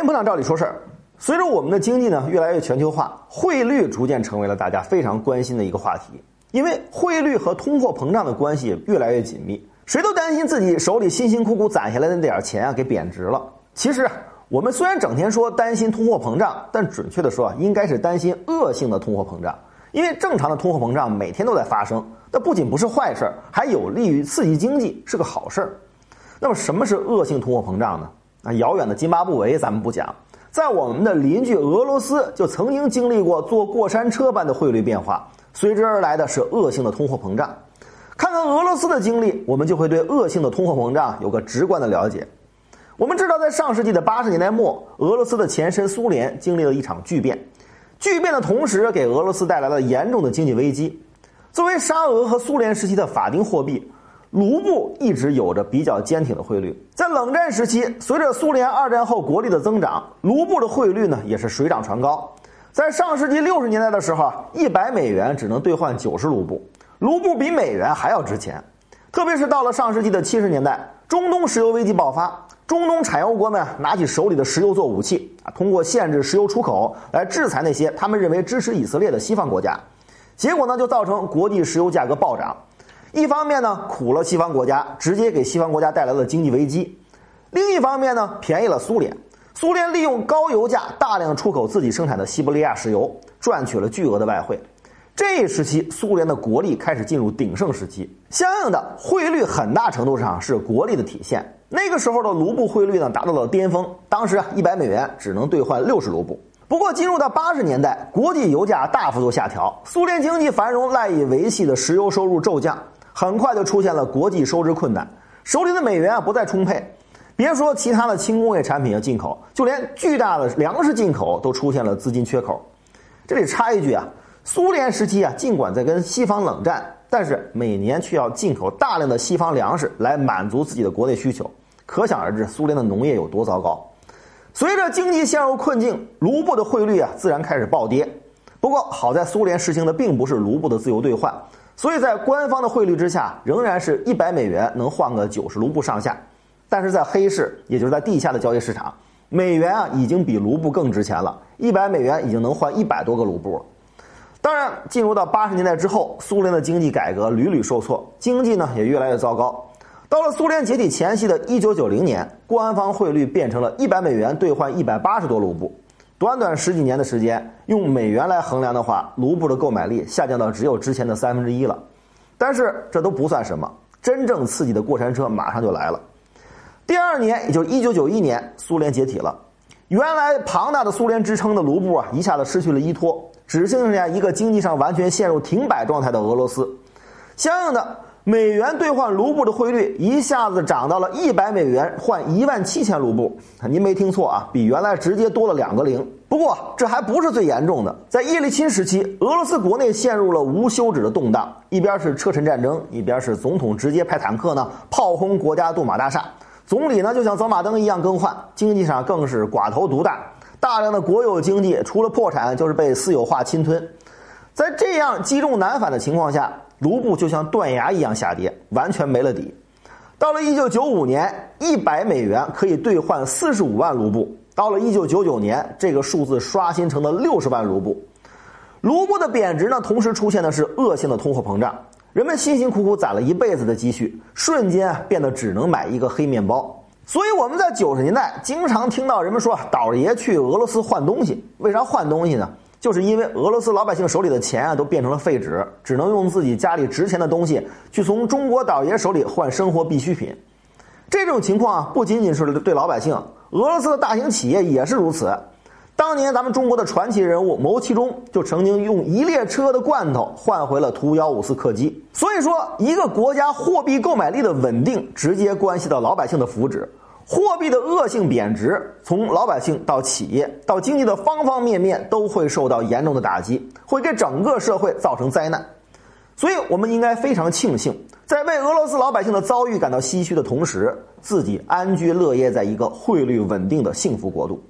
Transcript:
因膨胀照理说事儿。随着我们的经济呢越来越全球化，汇率逐渐成为了大家非常关心的一个话题。因为汇率和通货膨胀的关系越来越紧密，谁都担心自己手里辛辛苦苦攒下来的那点钱啊给贬值了。其实啊，我们虽然整天说担心通货膨胀，但准确的说啊，应该是担心恶性的通货膨胀。因为正常的通货膨胀每天都在发生，那不仅不是坏事儿，还有利于刺激经济，是个好事儿。那么什么是恶性通货膨胀呢？啊，遥远的津巴布韦咱们不讲，在我们的邻居俄罗斯就曾经经历过坐过山车般的汇率变化。随之而来的是恶性的通货膨胀。看看俄罗斯的经历，我们就会对恶性的通货膨胀有个直观的了解。我们知道，在上世纪的八十年代末，俄罗斯的前身苏联经历了一场巨变。巨变的同时，给俄罗斯带来了严重的经济危机。作为沙俄和苏联时期的法定货币，卢布一直有着比较坚挺的汇率。在冷战时期，随着苏联二战后国力的增长，卢布的汇率呢也是水涨船高。在上世纪六十年代的时候，一百美元只能兑换九十卢布，卢布比美元还要值钱。特别是到了上世纪的七十年代，中东石油危机爆发，中东产油国们拿起手里的石油做武器啊，通过限制石油出口来制裁那些他们认为支持以色列的西方国家。结果呢，就造成国际石油价格暴涨。一方面呢，苦了西方国家，直接给西方国家带来了经济危机；另一方面呢，便宜了苏联。苏联利用高油价大量出口自己生产的西伯利亚石油，赚取了巨额的外汇。这一时期，苏联的国力开始进入鼎盛时期，相应的汇率很大程度上是国力的体现。那个时候的卢布汇率呢达到了巅峰，当时啊一百美元只能兑换六十卢布。不过进入到八十年代，国际油价大幅度下调，苏联经济繁荣赖以维系的石油收入骤降，很快就出现了国际收支困难，手里的美元啊不再充沛。别说其他的轻工业产品要进口，就连巨大的粮食进口都出现了资金缺口。这里插一句啊，苏联时期啊，尽管在跟西方冷战，但是每年却要进口大量的西方粮食来满足自己的国内需求，可想而知苏联的农业有多糟糕。随着经济陷入困境，卢布的汇率啊自然开始暴跌。不过好在苏联实行的并不是卢布的自由兑换，所以在官方的汇率之下，仍然是一百美元能换个九十卢布上下。但是在黑市，也就是在地下的交易市场，美元啊已经比卢布更值钱了，一百美元已经能换一百多个卢布。当然，进入到八十年代之后，苏联的经济改革屡屡受挫，经济呢也越来越糟糕。到了苏联解体前夕的一九九零年，官方汇率变成了一百美元兑换一百八十多卢布，短短十几年的时间，用美元来衡量的话，卢布的购买力下降到只有之前的三分之一了。但是这都不算什么，真正刺激的过山车马上就来了。第二年，也就是一九九一年，苏联解体了。原来庞大的苏联支撑的卢布啊，一下子失去了依托，只剩下一个经济上完全陷入停摆状态的俄罗斯。相应的，美元兑换卢布的汇率一下子涨到了一百美元换一万七千卢布。您没听错啊，比原来直接多了两个零。不过这还不是最严重的，在叶利钦时期，俄罗斯国内陷入了无休止的动荡，一边是车臣战争，一边是总统直接派坦克呢炮轰国家杜马大厦。总理呢就像走马灯一样更换，经济上更是寡头独大，大量的国有经济除了破产就是被私有化侵吞。在这样积重难返的情况下，卢布就像断崖一样下跌，完全没了底。到了一九九五年，一百美元可以兑换四十五万卢布；到了一九九九年，这个数字刷新成了六十万卢布。卢布的贬值呢，同时出现的是恶性的通货膨胀。人们辛辛苦苦攒了一辈子的积蓄，瞬间变得只能买一个黑面包。所以我们在九十年代经常听到人们说“倒爷去俄罗斯换东西”。为啥换东西呢？就是因为俄罗斯老百姓手里的钱啊都变成了废纸，只能用自己家里值钱的东西去从中国倒爷手里换生活必需品。这种情况啊不仅仅是对老百姓，俄罗斯的大型企业也是如此。当年咱们中国的传奇人物牟其中就曾经用一列车的罐头换回了图幺五四客机。所以说，一个国家货币购买力的稳定，直接关系到老百姓的福祉。货币的恶性贬值，从老百姓到企业到经济的方方面面都会受到严重的打击，会给整个社会造成灾难。所以，我们应该非常庆幸，在为俄罗斯老百姓的遭遇感到唏嘘的同时，自己安居乐业在一个汇率稳定的幸福国度。